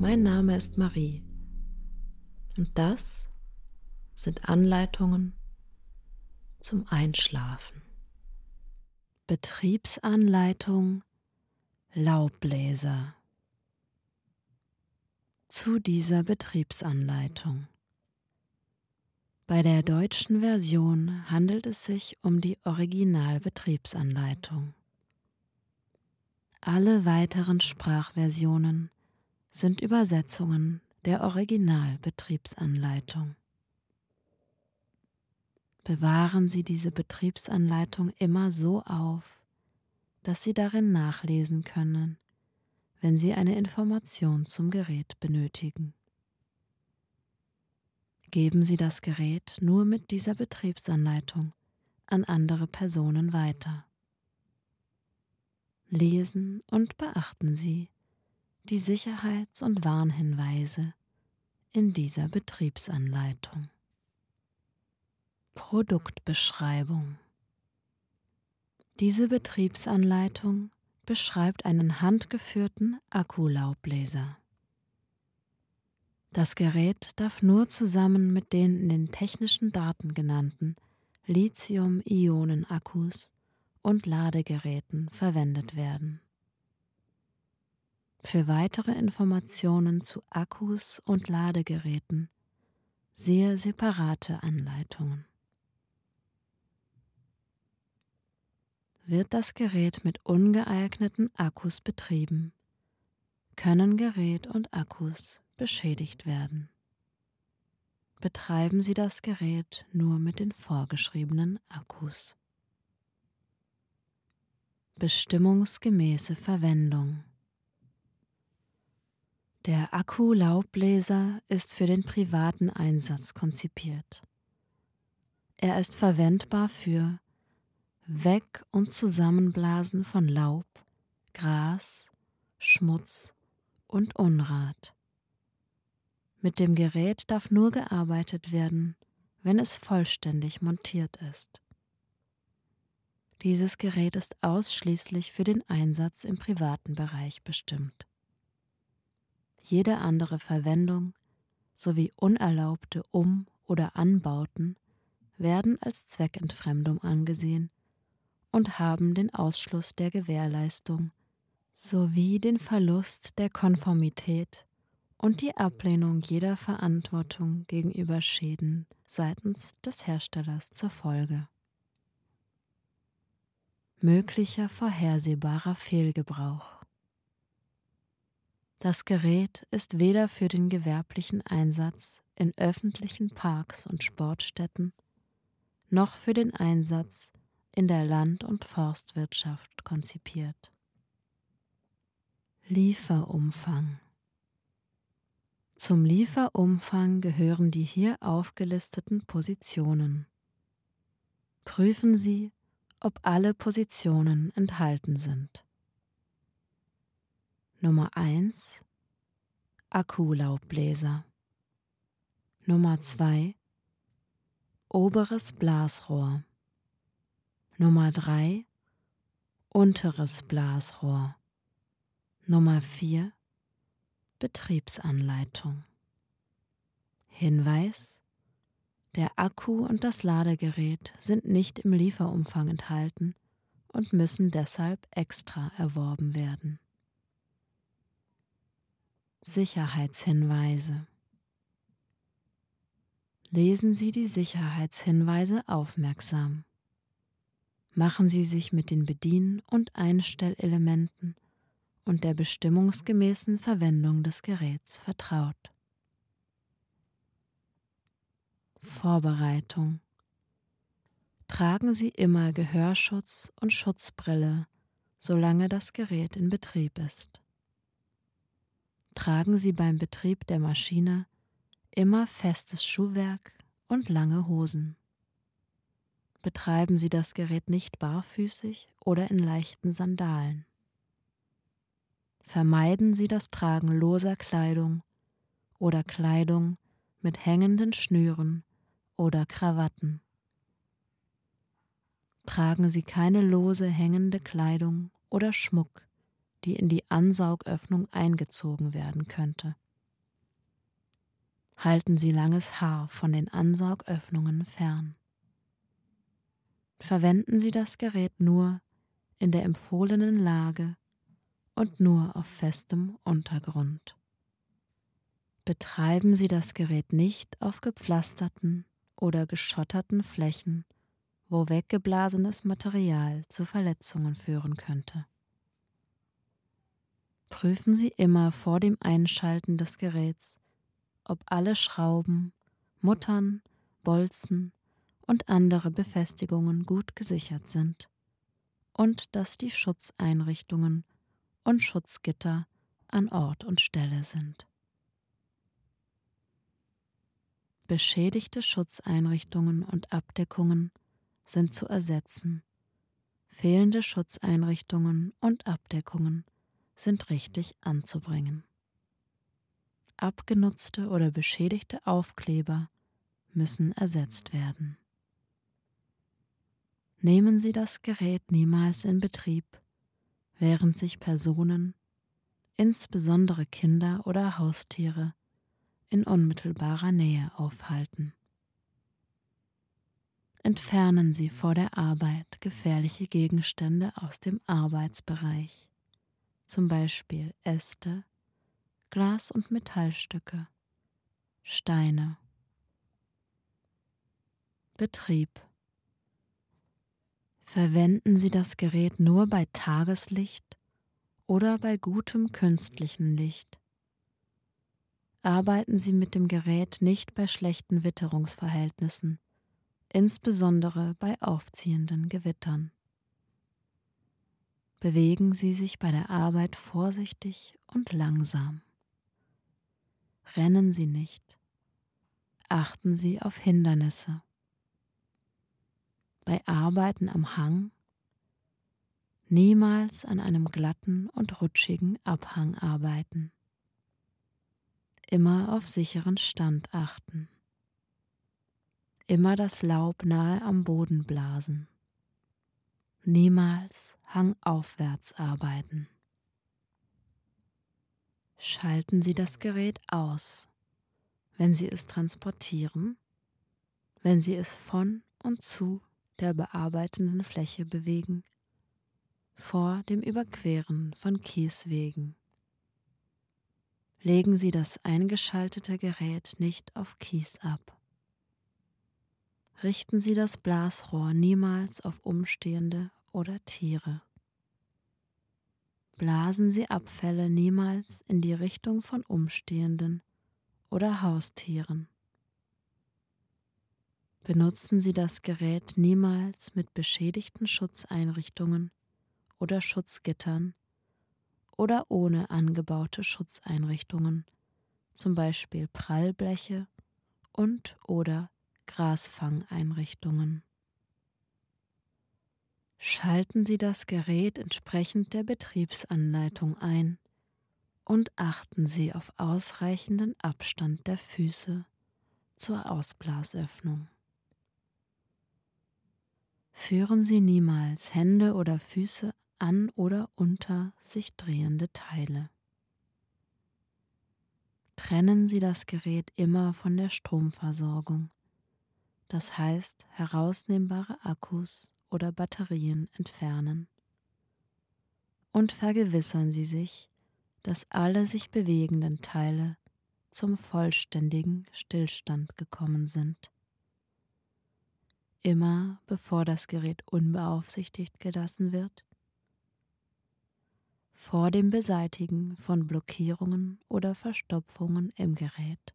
Mein Name ist Marie und das sind Anleitungen zum Einschlafen. Betriebsanleitung Laubbläser. Zu dieser Betriebsanleitung. Bei der deutschen Version handelt es sich um die Originalbetriebsanleitung. Alle weiteren Sprachversionen sind Übersetzungen der Originalbetriebsanleitung. Bewahren Sie diese Betriebsanleitung immer so auf, dass Sie darin nachlesen können, wenn Sie eine Information zum Gerät benötigen. Geben Sie das Gerät nur mit dieser Betriebsanleitung an andere Personen weiter. Lesen und beachten Sie die Sicherheits- und Warnhinweise in dieser Betriebsanleitung. Produktbeschreibung Diese Betriebsanleitung beschreibt einen handgeführten Akkulaubbläser. Das Gerät darf nur zusammen mit den in den technischen Daten genannten Lithium-Ionen-Akkus und Ladegeräten verwendet werden. Für weitere Informationen zu Akkus und Ladegeräten siehe separate Anleitungen. Wird das Gerät mit ungeeigneten Akkus betrieben, können Gerät und Akkus beschädigt werden. Betreiben Sie das Gerät nur mit den vorgeschriebenen Akkus. Bestimmungsgemäße Verwendung Der Akku-Laubbläser ist für den privaten Einsatz konzipiert. Er ist verwendbar für Weg- und Zusammenblasen von Laub, Gras, Schmutz und Unrat. Mit dem Gerät darf nur gearbeitet werden, wenn es vollständig montiert ist. Dieses Gerät ist ausschließlich für den Einsatz im privaten Bereich bestimmt. Jede andere Verwendung sowie unerlaubte Um- oder Anbauten werden als Zweckentfremdung angesehen und haben den Ausschluss der Gewährleistung sowie den Verlust der Konformität und die Ablehnung jeder Verantwortung gegenüber Schäden seitens des Herstellers zur Folge möglicher vorhersehbarer Fehlgebrauch. Das Gerät ist weder für den gewerblichen Einsatz in öffentlichen Parks und Sportstätten noch für den Einsatz in der Land- und Forstwirtschaft konzipiert. Lieferumfang Zum Lieferumfang gehören die hier aufgelisteten Positionen. Prüfen Sie, ob alle Positionen enthalten sind. Nummer 1 Akkulaubbläser. Nummer 2 Oberes Blasrohr. Nummer 3 Unteres Blasrohr. Nummer 4 Betriebsanleitung. Hinweis der Akku und das Ladegerät sind nicht im Lieferumfang enthalten und müssen deshalb extra erworben werden. Sicherheitshinweise Lesen Sie die Sicherheitshinweise aufmerksam. Machen Sie sich mit den Bedien- und Einstellelementen und der bestimmungsgemäßen Verwendung des Geräts vertraut. Vorbereitung. Tragen Sie immer Gehörschutz und Schutzbrille, solange das Gerät in Betrieb ist. Tragen Sie beim Betrieb der Maschine immer festes Schuhwerk und lange Hosen. Betreiben Sie das Gerät nicht barfüßig oder in leichten Sandalen. Vermeiden Sie das Tragen loser Kleidung oder Kleidung mit hängenden Schnüren oder Krawatten. Tragen Sie keine lose hängende Kleidung oder Schmuck, die in die Ansaugöffnung eingezogen werden könnte. Halten Sie langes Haar von den Ansaugöffnungen fern. Verwenden Sie das Gerät nur in der empfohlenen Lage und nur auf festem Untergrund. Betreiben Sie das Gerät nicht auf gepflasterten oder geschotterten Flächen, wo weggeblasenes Material zu Verletzungen führen könnte. Prüfen Sie immer vor dem Einschalten des Geräts, ob alle Schrauben, Muttern, Bolzen und andere Befestigungen gut gesichert sind und dass die Schutzeinrichtungen und Schutzgitter an Ort und Stelle sind. Beschädigte Schutzeinrichtungen und Abdeckungen sind zu ersetzen. Fehlende Schutzeinrichtungen und Abdeckungen sind richtig anzubringen. Abgenutzte oder beschädigte Aufkleber müssen ersetzt werden. Nehmen Sie das Gerät niemals in Betrieb, während sich Personen, insbesondere Kinder oder Haustiere, in unmittelbarer Nähe aufhalten. Entfernen Sie vor der Arbeit gefährliche Gegenstände aus dem Arbeitsbereich, zum Beispiel Äste, Glas- und Metallstücke, Steine. Betrieb Verwenden Sie das Gerät nur bei Tageslicht oder bei gutem künstlichen Licht. Arbeiten Sie mit dem Gerät nicht bei schlechten Witterungsverhältnissen insbesondere bei aufziehenden Gewittern. Bewegen Sie sich bei der Arbeit vorsichtig und langsam. Rennen Sie nicht. Achten Sie auf Hindernisse. Bei Arbeiten am Hang niemals an einem glatten und rutschigen Abhang arbeiten. Immer auf sicheren Stand achten immer das Laub nahe am Boden blasen. Niemals hangaufwärts arbeiten. Schalten Sie das Gerät aus, wenn Sie es transportieren, wenn Sie es von und zu der bearbeitenden Fläche bewegen, vor dem Überqueren von Kieswegen. Legen Sie das eingeschaltete Gerät nicht auf Kies ab richten Sie das Blasrohr niemals auf Umstehende oder Tiere. Blasen Sie Abfälle niemals in die Richtung von Umstehenden oder Haustieren. Benutzen Sie das Gerät niemals mit beschädigten Schutzeinrichtungen oder Schutzgittern oder ohne angebaute Schutzeinrichtungen, zum Beispiel Prallbleche und oder Grasfangeinrichtungen. Schalten Sie das Gerät entsprechend der Betriebsanleitung ein und achten Sie auf ausreichenden Abstand der Füße zur Ausblasöffnung. Führen Sie niemals Hände oder Füße an oder unter sich drehende Teile. Trennen Sie das Gerät immer von der Stromversorgung das heißt herausnehmbare Akkus oder Batterien entfernen. Und vergewissern Sie sich, dass alle sich bewegenden Teile zum vollständigen Stillstand gekommen sind. Immer bevor das Gerät unbeaufsichtigt gelassen wird, vor dem Beseitigen von Blockierungen oder Verstopfungen im Gerät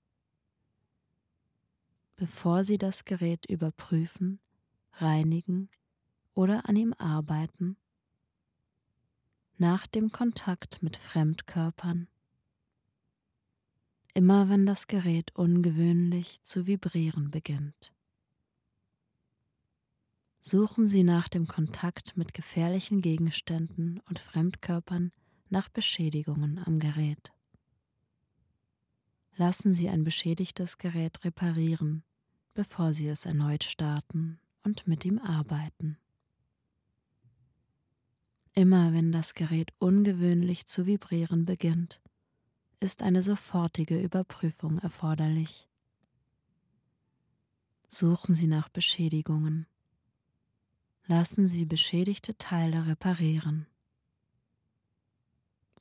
bevor Sie das Gerät überprüfen, reinigen oder an ihm arbeiten, nach dem Kontakt mit Fremdkörpern, immer wenn das Gerät ungewöhnlich zu vibrieren beginnt. Suchen Sie nach dem Kontakt mit gefährlichen Gegenständen und Fremdkörpern nach Beschädigungen am Gerät. Lassen Sie ein beschädigtes Gerät reparieren, bevor Sie es erneut starten und mit ihm arbeiten. Immer wenn das Gerät ungewöhnlich zu vibrieren beginnt, ist eine sofortige Überprüfung erforderlich. Suchen Sie nach Beschädigungen. Lassen Sie beschädigte Teile reparieren.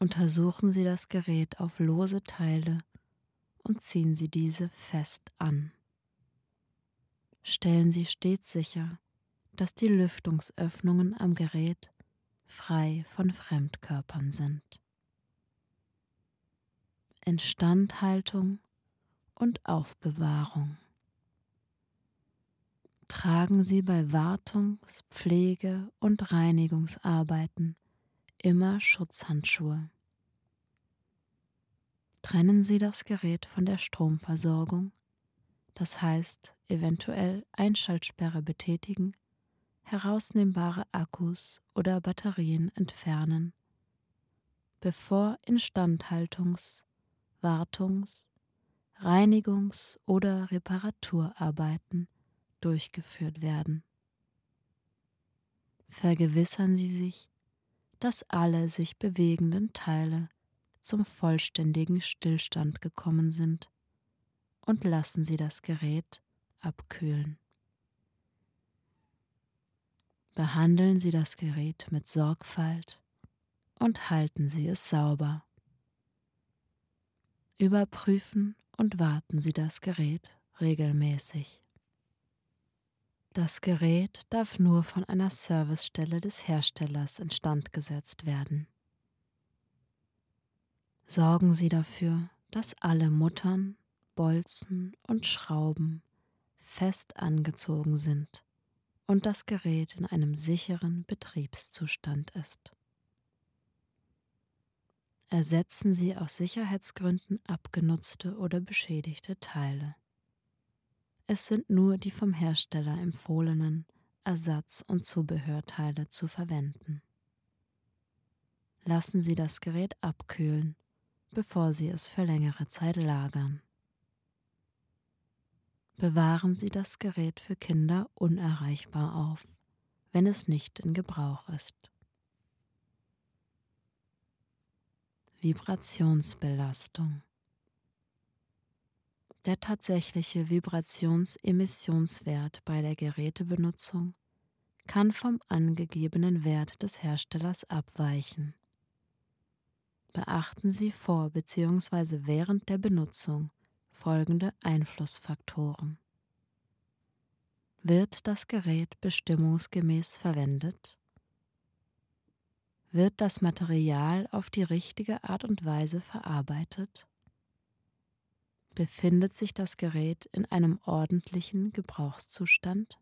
Untersuchen Sie das Gerät auf lose Teile und ziehen Sie diese fest an. Stellen Sie stets sicher, dass die Lüftungsöffnungen am Gerät frei von Fremdkörpern sind. Instandhaltung und Aufbewahrung. Tragen Sie bei Wartungs-, Pflege- und Reinigungsarbeiten immer Schutzhandschuhe. Trennen Sie das Gerät von der Stromversorgung, das heißt eventuell Einschaltsperre betätigen, herausnehmbare Akkus oder Batterien entfernen, bevor Instandhaltungs-, Wartungs-, Reinigungs- oder Reparaturarbeiten durchgeführt werden. Vergewissern Sie sich, dass alle sich bewegenden Teile zum vollständigen Stillstand gekommen sind und lassen Sie das Gerät abkühlen. Behandeln Sie das Gerät mit Sorgfalt und halten Sie es sauber. Überprüfen und warten Sie das Gerät regelmäßig. Das Gerät darf nur von einer Servicestelle des Herstellers instand gesetzt werden. Sorgen Sie dafür, dass alle Muttern, Bolzen und Schrauben fest angezogen sind und das Gerät in einem sicheren Betriebszustand ist. Ersetzen Sie aus Sicherheitsgründen abgenutzte oder beschädigte Teile. Es sind nur die vom Hersteller empfohlenen Ersatz- und Zubehörteile zu verwenden. Lassen Sie das Gerät abkühlen, bevor Sie es für längere Zeit lagern. Bewahren Sie das Gerät für Kinder unerreichbar auf, wenn es nicht in Gebrauch ist. Vibrationsbelastung Der tatsächliche Vibrationsemissionswert bei der Gerätebenutzung kann vom angegebenen Wert des Herstellers abweichen. Beachten Sie vor bzw. während der Benutzung folgende Einflussfaktoren. Wird das Gerät bestimmungsgemäß verwendet? Wird das Material auf die richtige Art und Weise verarbeitet? Befindet sich das Gerät in einem ordentlichen Gebrauchszustand?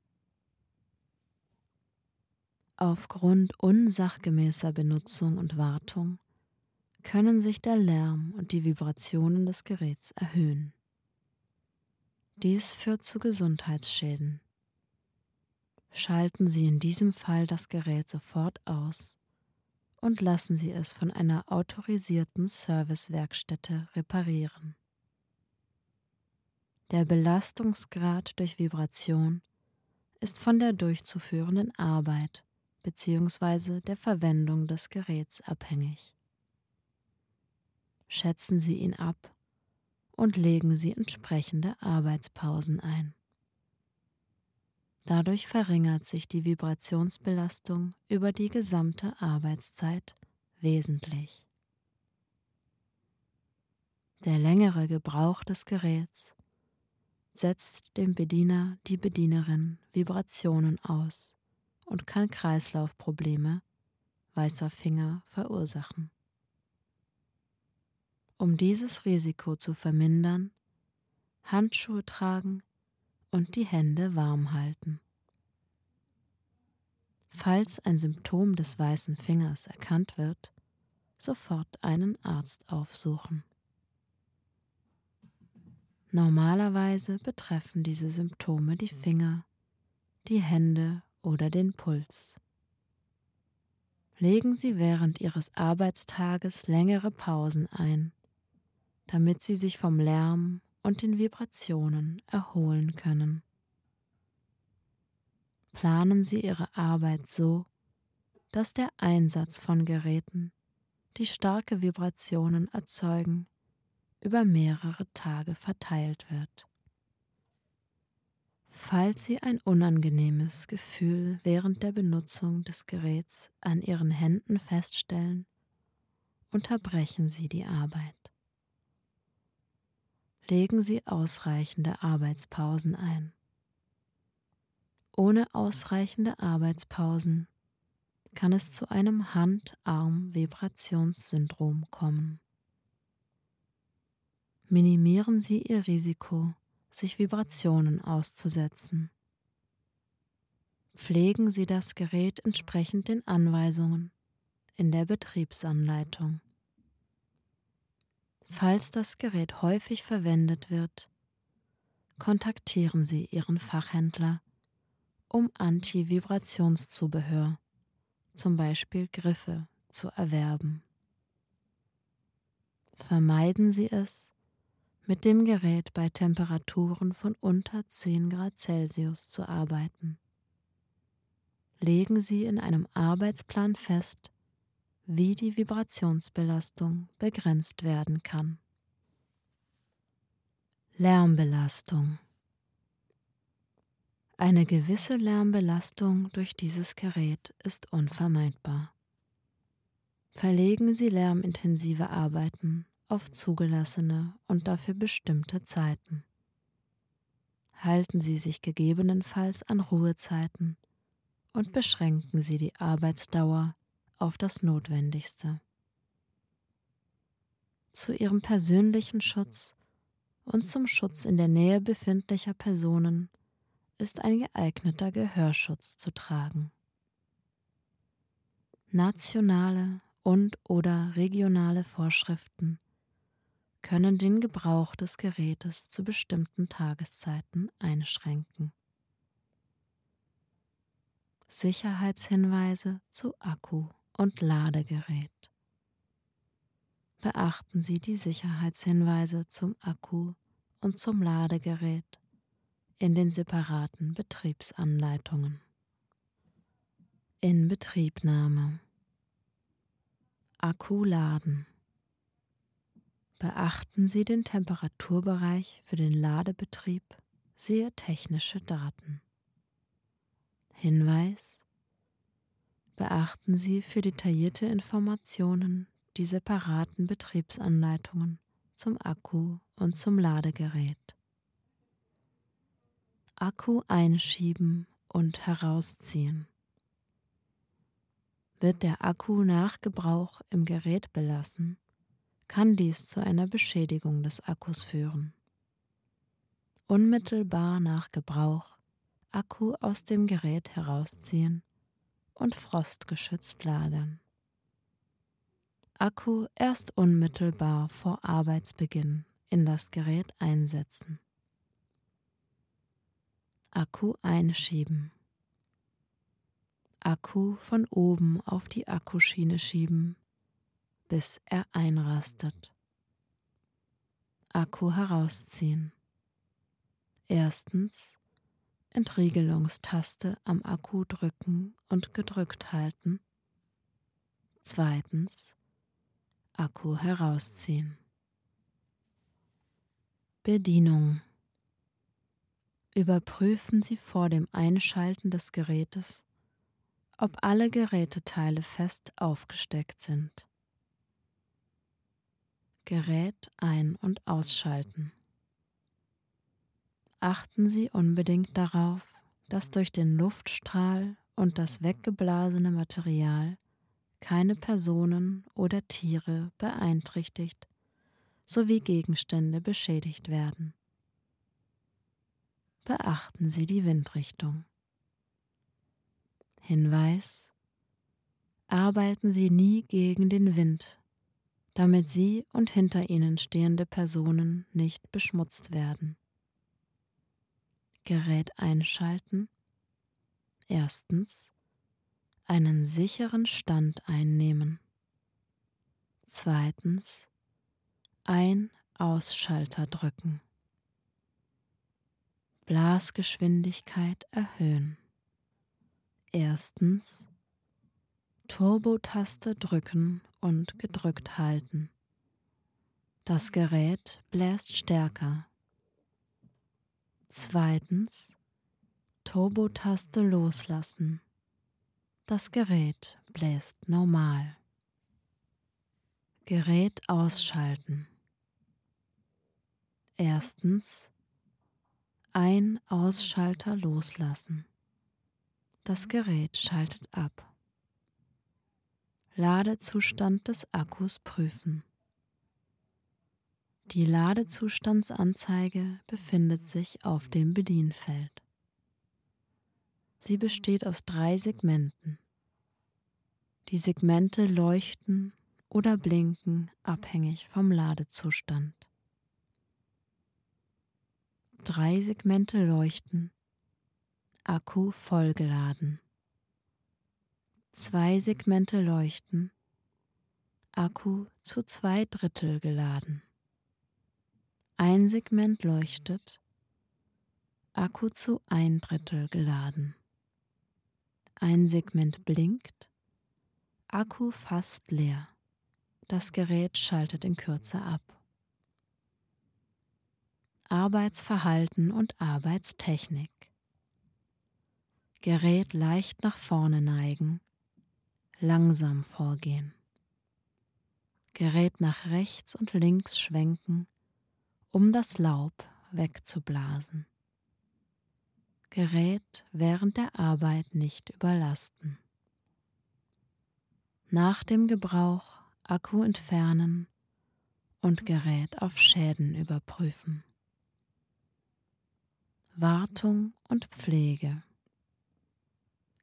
Aufgrund unsachgemäßer Benutzung und Wartung können sich der Lärm und die Vibrationen des Geräts erhöhen. Dies führt zu Gesundheitsschäden. Schalten Sie in diesem Fall das Gerät sofort aus und lassen Sie es von einer autorisierten Servicewerkstätte reparieren. Der Belastungsgrad durch Vibration ist von der durchzuführenden Arbeit bzw. der Verwendung des Geräts abhängig. Schätzen Sie ihn ab und legen Sie entsprechende Arbeitspausen ein. Dadurch verringert sich die Vibrationsbelastung über die gesamte Arbeitszeit wesentlich. Der längere Gebrauch des Geräts setzt dem Bediener, die Bedienerin Vibrationen aus und kann Kreislaufprobleme, weißer Finger verursachen. Um dieses Risiko zu vermindern, Handschuhe tragen und die Hände warm halten. Falls ein Symptom des weißen Fingers erkannt wird, sofort einen Arzt aufsuchen. Normalerweise betreffen diese Symptome die Finger, die Hände oder den Puls. Legen Sie während Ihres Arbeitstages längere Pausen ein, damit Sie sich vom Lärm und den Vibrationen erholen können. Planen Sie Ihre Arbeit so, dass der Einsatz von Geräten, die starke Vibrationen erzeugen, über mehrere Tage verteilt wird. Falls Sie ein unangenehmes Gefühl während der Benutzung des Geräts an Ihren Händen feststellen, unterbrechen Sie die Arbeit. Legen Sie ausreichende Arbeitspausen ein. Ohne ausreichende Arbeitspausen kann es zu einem Hand-Arm-Vibrationssyndrom kommen. Minimieren Sie Ihr Risiko, sich Vibrationen auszusetzen. Pflegen Sie das Gerät entsprechend den Anweisungen in der Betriebsanleitung. Falls das Gerät häufig verwendet wird, kontaktieren Sie Ihren Fachhändler um Anti-Vibrationszubehör, zum Beispiel Griffe, zu erwerben. Vermeiden Sie es, mit dem Gerät bei Temperaturen von unter 10 Grad Celsius zu arbeiten. Legen Sie in einem Arbeitsplan fest, wie die Vibrationsbelastung begrenzt werden kann. Lärmbelastung eine gewisse Lärmbelastung durch dieses Gerät ist unvermeidbar. Verlegen Sie lärmintensive Arbeiten auf zugelassene und dafür bestimmte Zeiten. Halten Sie sich gegebenenfalls an Ruhezeiten und beschränken Sie die Arbeitsdauer auf das Notwendigste. Zu Ihrem persönlichen Schutz und zum Schutz in der Nähe befindlicher Personen ist ein geeigneter Gehörschutz zu tragen. Nationale und oder regionale Vorschriften können den Gebrauch des Gerätes zu bestimmten Tageszeiten einschränken. Sicherheitshinweise zu Akku und Ladegerät. Beachten Sie die Sicherheitshinweise zum Akku und zum Ladegerät in den separaten Betriebsanleitungen. Inbetriebnahme Akku laden. Beachten Sie den Temperaturbereich für den Ladebetrieb, siehe technische Daten. Hinweis Beachten Sie für detaillierte Informationen die separaten Betriebsanleitungen zum Akku und zum Ladegerät. Akku einschieben und herausziehen. Wird der Akku nach Gebrauch im Gerät belassen, kann dies zu einer Beschädigung des Akkus führen. Unmittelbar nach Gebrauch Akku aus dem Gerät herausziehen und frostgeschützt lagern. Akku erst unmittelbar vor Arbeitsbeginn in das Gerät einsetzen. Akku einschieben. Akku von oben auf die Akkuschiene schieben, bis er einrastet. Akku herausziehen. Erstens Entriegelungstaste am Akku drücken und gedrückt halten. Zweitens Akku herausziehen. Bedienung Überprüfen Sie vor dem Einschalten des Gerätes, ob alle Geräteteile fest aufgesteckt sind. Gerät ein- und ausschalten. Achten Sie unbedingt darauf, dass durch den Luftstrahl und das weggeblasene Material keine Personen oder Tiere beeinträchtigt sowie Gegenstände beschädigt werden beachten Sie die Windrichtung. Hinweis Arbeiten Sie nie gegen den Wind, damit sie und hinter ihnen stehende Personen nicht beschmutzt werden. Gerät einschalten. Erstens einen sicheren Stand einnehmen. Zweitens Ein-Ausschalter drücken. Blasgeschwindigkeit erhöhen. Erstens Turbo-Taste drücken und gedrückt halten. Das Gerät bläst stärker. Zweitens Turbo-Taste loslassen. Das Gerät bläst normal. Gerät ausschalten. Erstens Ein-Ausschalter loslassen. Das Gerät schaltet ab. Ladezustand des Akkus prüfen. Die Ladezustandsanzeige befindet sich auf dem Bedienfeld. Sie besteht aus drei Segmenten. Die Segmente leuchten oder blinken abhängig vom Ladezustand. Drei Segmente leuchten, Akku vollgeladen. Zwei Segmente leuchten, Akku zu zwei Drittel geladen. Ein Segment leuchtet, Akku zu ein Drittel geladen. Ein Segment blinkt, Akku fast leer. Das Gerät schaltet in Kürze ab. Arbeitsverhalten und Arbeitstechnik. Gerät leicht nach vorne neigen, langsam vorgehen. Gerät nach rechts und links schwenken, um das Laub wegzublasen. Gerät während der Arbeit nicht überlasten. Nach dem Gebrauch Akku entfernen und Gerät auf Schäden überprüfen. Wartung und Pflege.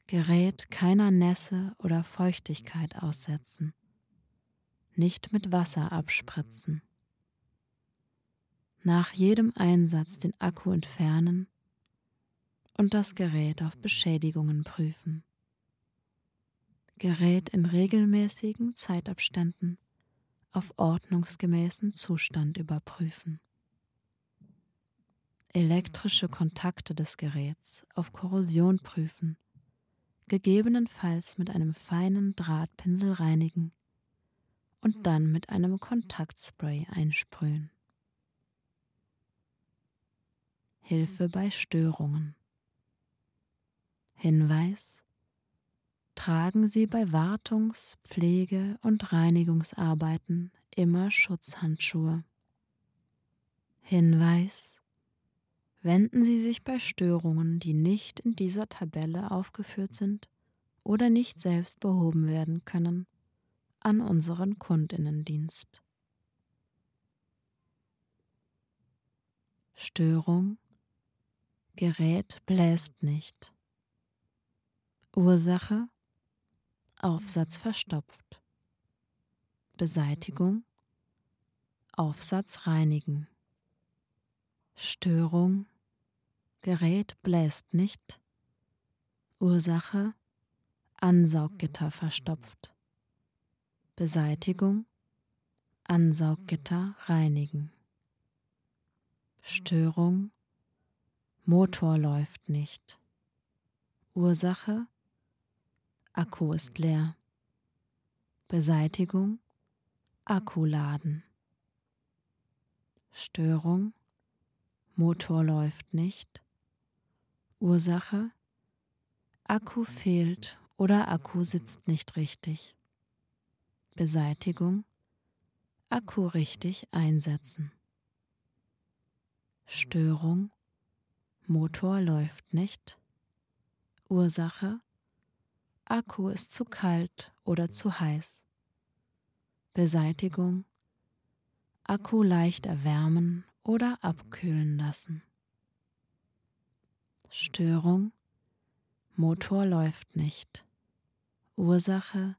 Gerät keiner Nässe oder Feuchtigkeit aussetzen. Nicht mit Wasser abspritzen. Nach jedem Einsatz den Akku entfernen und das Gerät auf Beschädigungen prüfen. Gerät in regelmäßigen Zeitabständen auf ordnungsgemäßen Zustand überprüfen. Elektrische Kontakte des Geräts auf Korrosion prüfen, gegebenenfalls mit einem feinen Drahtpinsel reinigen und dann mit einem Kontaktspray einsprühen. Hilfe bei Störungen. Hinweis tragen Sie bei Wartungs-, Pflege- und Reinigungsarbeiten immer Schutzhandschuhe. Hinweis Wenden Sie sich bei Störungen, die nicht in dieser Tabelle aufgeführt sind oder nicht selbst behoben werden können, an unseren Kundinnendienst. Störung Gerät bläst nicht. Ursache Aufsatz verstopft. Beseitigung Aufsatz reinigen. Störung Gerät bläst nicht. Ursache Ansauggitter verstopft. Beseitigung Ansauggitter reinigen. Störung Motor läuft nicht. Ursache Akku ist leer. Beseitigung Akku laden. Störung Motor läuft nicht. Ursache Akku fehlt oder Akku sitzt nicht richtig. Beseitigung Akku richtig einsetzen. Störung Motor läuft nicht. Ursache Akku ist zu kalt oder zu heiß. Beseitigung. Akku leicht erwärmen oder abkühlen lassen. Störung. Motor läuft nicht. Ursache.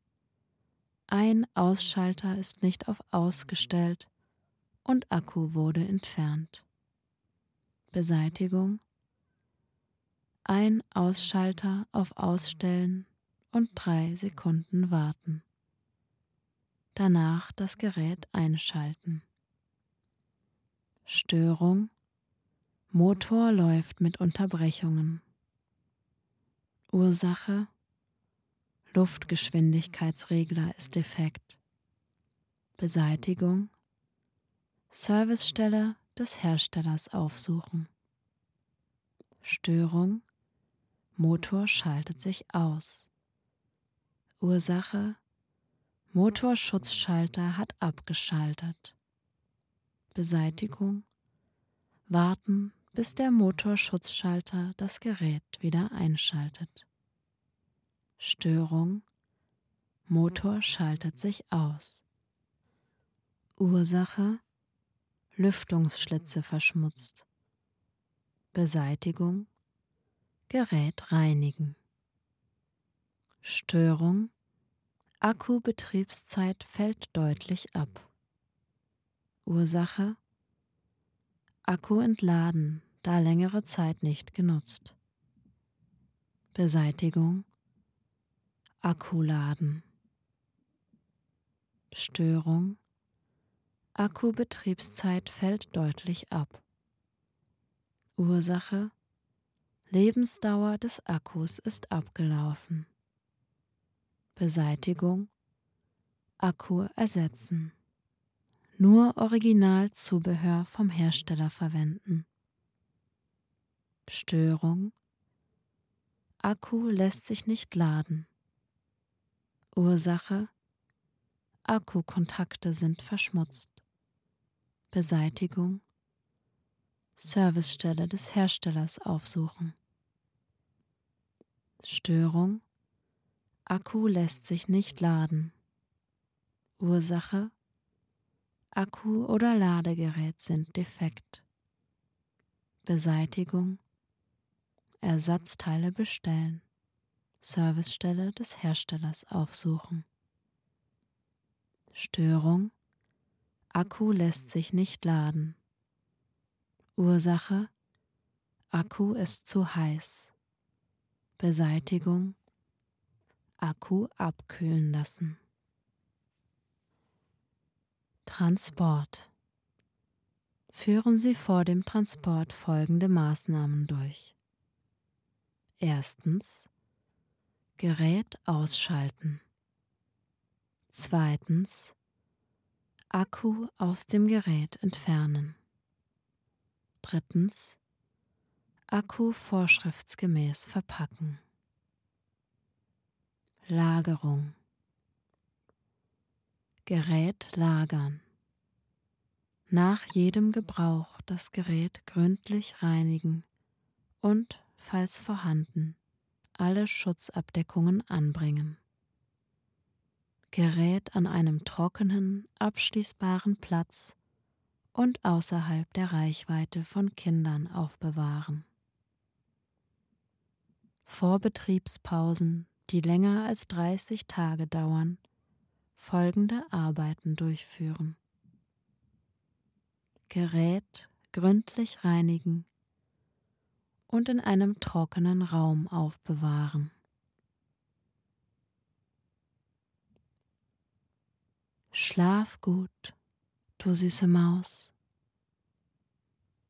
Ein Ausschalter ist nicht auf Ausgestellt und Akku wurde entfernt. Beseitigung. Ein Ausschalter auf Ausstellen und drei Sekunden warten. Danach das Gerät einschalten. Störung. Motor läuft mit Unterbrechungen. Ursache Luftgeschwindigkeitsregler ist defekt. Beseitigung Servicestelle des Herstellers aufsuchen. Störung Motor schaltet sich aus. Ursache Motorschutzschalter hat abgeschaltet. Beseitigung Warten, bis der Motorschutzschalter das Gerät wieder einschaltet. Störung Motor schaltet sich aus. Ursache Lüftungsschlitze verschmutzt. Beseitigung Gerät reinigen. Störung Akkubetriebszeit fällt deutlich ab. Ursache Akku entladen, da längere Zeit nicht genutzt. Beseitigung Akkuladen. Störung. Akkubetriebszeit fällt deutlich ab. Ursache. Lebensdauer des Akkus ist abgelaufen. Beseitigung. Akku ersetzen. Nur Originalzubehör vom Hersteller verwenden. Störung. Akku lässt sich nicht laden. Ursache Akkukontakte sind verschmutzt. Beseitigung Servicestelle des Herstellers aufsuchen. Störung Akku lässt sich nicht laden. Ursache Akku oder Ladegerät sind defekt. Beseitigung Ersatzteile bestellen. Servicestelle des Herstellers aufsuchen. Störung Akku lässt sich nicht laden. Ursache Akku ist zu heiß. Beseitigung Akku abkühlen lassen. Transport Führen Sie vor dem Transport folgende Maßnahmen durch. Erstens Gerät ausschalten. Zweitens Akku aus dem Gerät entfernen. Drittens Akku vorschriftsgemäß verpacken. Lagerung Gerät lagern. Nach jedem Gebrauch das Gerät gründlich reinigen und, falls vorhanden, alle Schutzabdeckungen anbringen. Gerät an einem trockenen, abschließbaren Platz und außerhalb der Reichweite von Kindern aufbewahren. Vor Betriebspausen, die länger als 30 Tage dauern, folgende Arbeiten durchführen. Gerät gründlich reinigen und in einem trockenen Raum aufbewahren. Schlaf gut, du süße Maus.